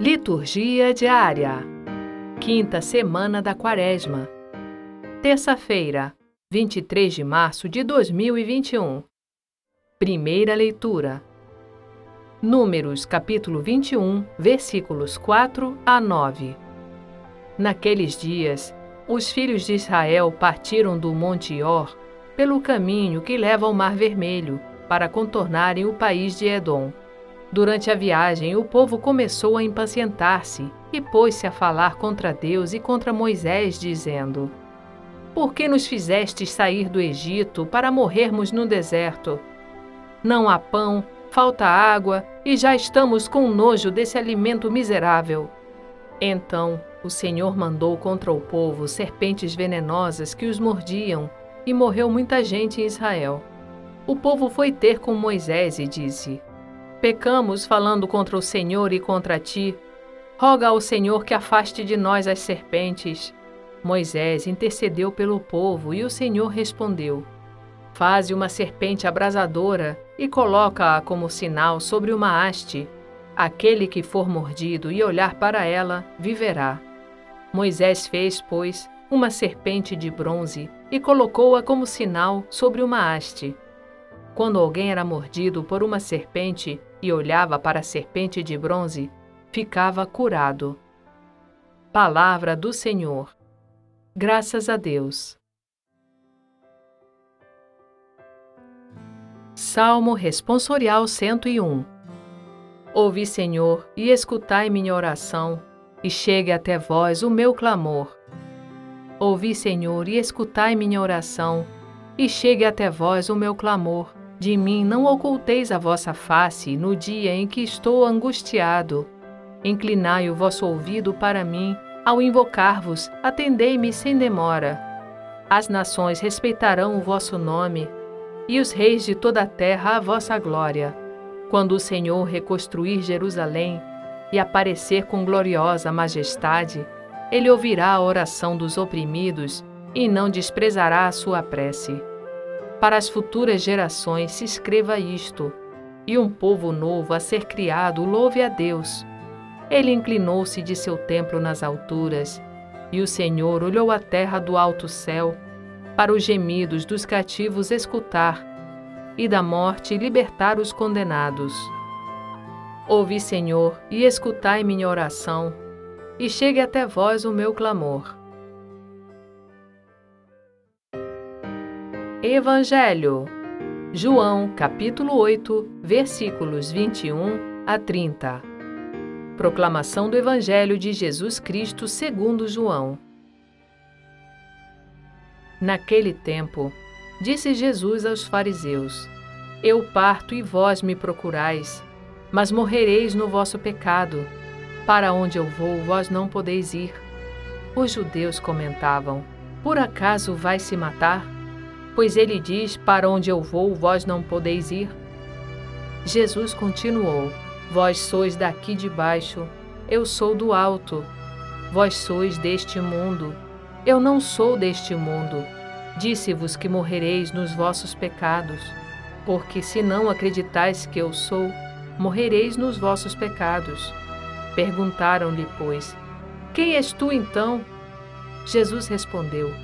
Liturgia diária. Quinta semana da Quaresma. Terça-feira, 23 de março de 2021. Primeira leitura. Números, capítulo 21, versículos 4 a 9. Naqueles dias, os filhos de Israel partiram do Monte Or pelo caminho que leva ao Mar Vermelho para contornarem o país de Edom. Durante a viagem, o povo começou a impacientar-se e pôs-se a falar contra Deus e contra Moisés, dizendo: Por que nos fizestes sair do Egito para morrermos no deserto? Não há pão, falta água e já estamos com nojo desse alimento miserável. Então o Senhor mandou contra o povo serpentes venenosas que os mordiam, e morreu muita gente em Israel. O povo foi ter com Moisés e disse: Pecamos falando contra o Senhor e contra ti. Roga ao Senhor que afaste de nós as serpentes. Moisés intercedeu pelo povo e o Senhor respondeu: Faze uma serpente abrasadora e coloca-a como sinal sobre uma haste. Aquele que for mordido e olhar para ela, viverá. Moisés fez, pois, uma serpente de bronze e colocou-a como sinal sobre uma haste. Quando alguém era mordido por uma serpente e olhava para a serpente de bronze, ficava curado. Palavra do Senhor. Graças a Deus. Salmo Responsorial 101 Ouvi, Senhor, e escutai minha oração, e chegue até vós o meu clamor. Ouvi, Senhor, e escutai minha oração, e chegue até vós o meu clamor de mim não oculteis a vossa face no dia em que estou angustiado. Inclinai o vosso ouvido para mim, ao invocar-vos, atendei-me sem demora. As nações respeitarão o vosso nome, e os reis de toda a terra a vossa glória. Quando o Senhor reconstruir Jerusalém e aparecer com gloriosa majestade, ele ouvirá a oração dos oprimidos e não desprezará a sua prece para as futuras gerações se escreva isto, e um povo novo a ser criado louve a Deus. Ele inclinou-se de seu templo nas alturas, e o Senhor olhou a terra do alto céu, para os gemidos dos cativos escutar, e da morte libertar os condenados. Ouvi, Senhor, e escutai minha oração, e chegue até vós o meu clamor. Evangelho. João, capítulo 8, versículos 21 a 30. Proclamação do Evangelho de Jesus Cristo segundo João. Naquele tempo, disse Jesus aos fariseus: Eu parto e vós me procurais, mas morrereis no vosso pecado. Para onde eu vou, vós não podeis ir. Os judeus comentavam: Por acaso vai se matar? Pois ele diz: Para onde eu vou, vós não podeis ir. Jesus continuou: Vós sois daqui de baixo, eu sou do alto. Vós sois deste mundo, eu não sou deste mundo. Disse-vos que morrereis nos vossos pecados, porque se não acreditais que eu sou, morrereis nos vossos pecados. Perguntaram-lhe, pois: Quem és tu então? Jesus respondeu: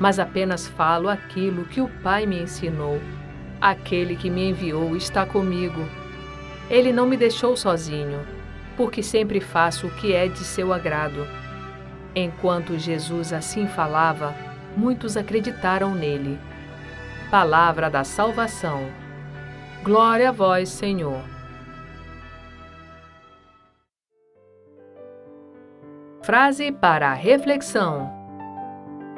mas apenas falo aquilo que o Pai me ensinou. Aquele que me enviou está comigo. Ele não me deixou sozinho, porque sempre faço o que é de seu agrado. Enquanto Jesus assim falava, muitos acreditaram nele. Palavra da salvação. Glória a vós, Senhor. Frase para reflexão.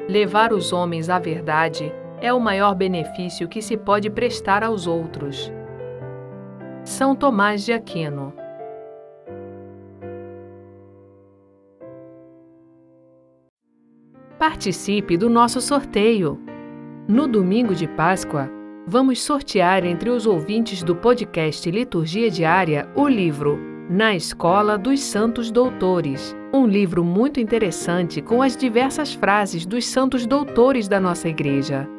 Levar os homens à verdade é o maior benefício que se pode prestar aos outros. São Tomás de Aquino Participe do nosso sorteio! No domingo de Páscoa, vamos sortear entre os ouvintes do podcast Liturgia Diária o livro Na Escola dos Santos Doutores, um livro muito interessante com as diversas frases dos santos doutores da nossa igreja.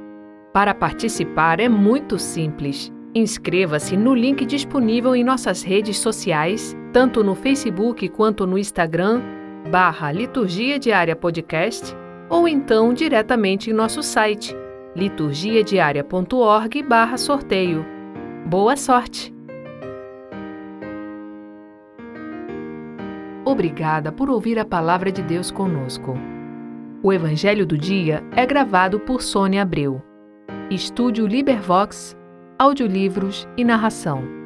Para participar é muito simples. Inscreva-se no link disponível em nossas redes sociais, tanto no Facebook quanto no Instagram, barra Liturgia Diária Podcast, ou então diretamente em nosso site liturgiadiaria.org barra sorteio. Boa sorte! Obrigada por ouvir a palavra de Deus conosco. O Evangelho do Dia é gravado por Sônia Abreu. Estúdio Libervox, audiolivros e narração.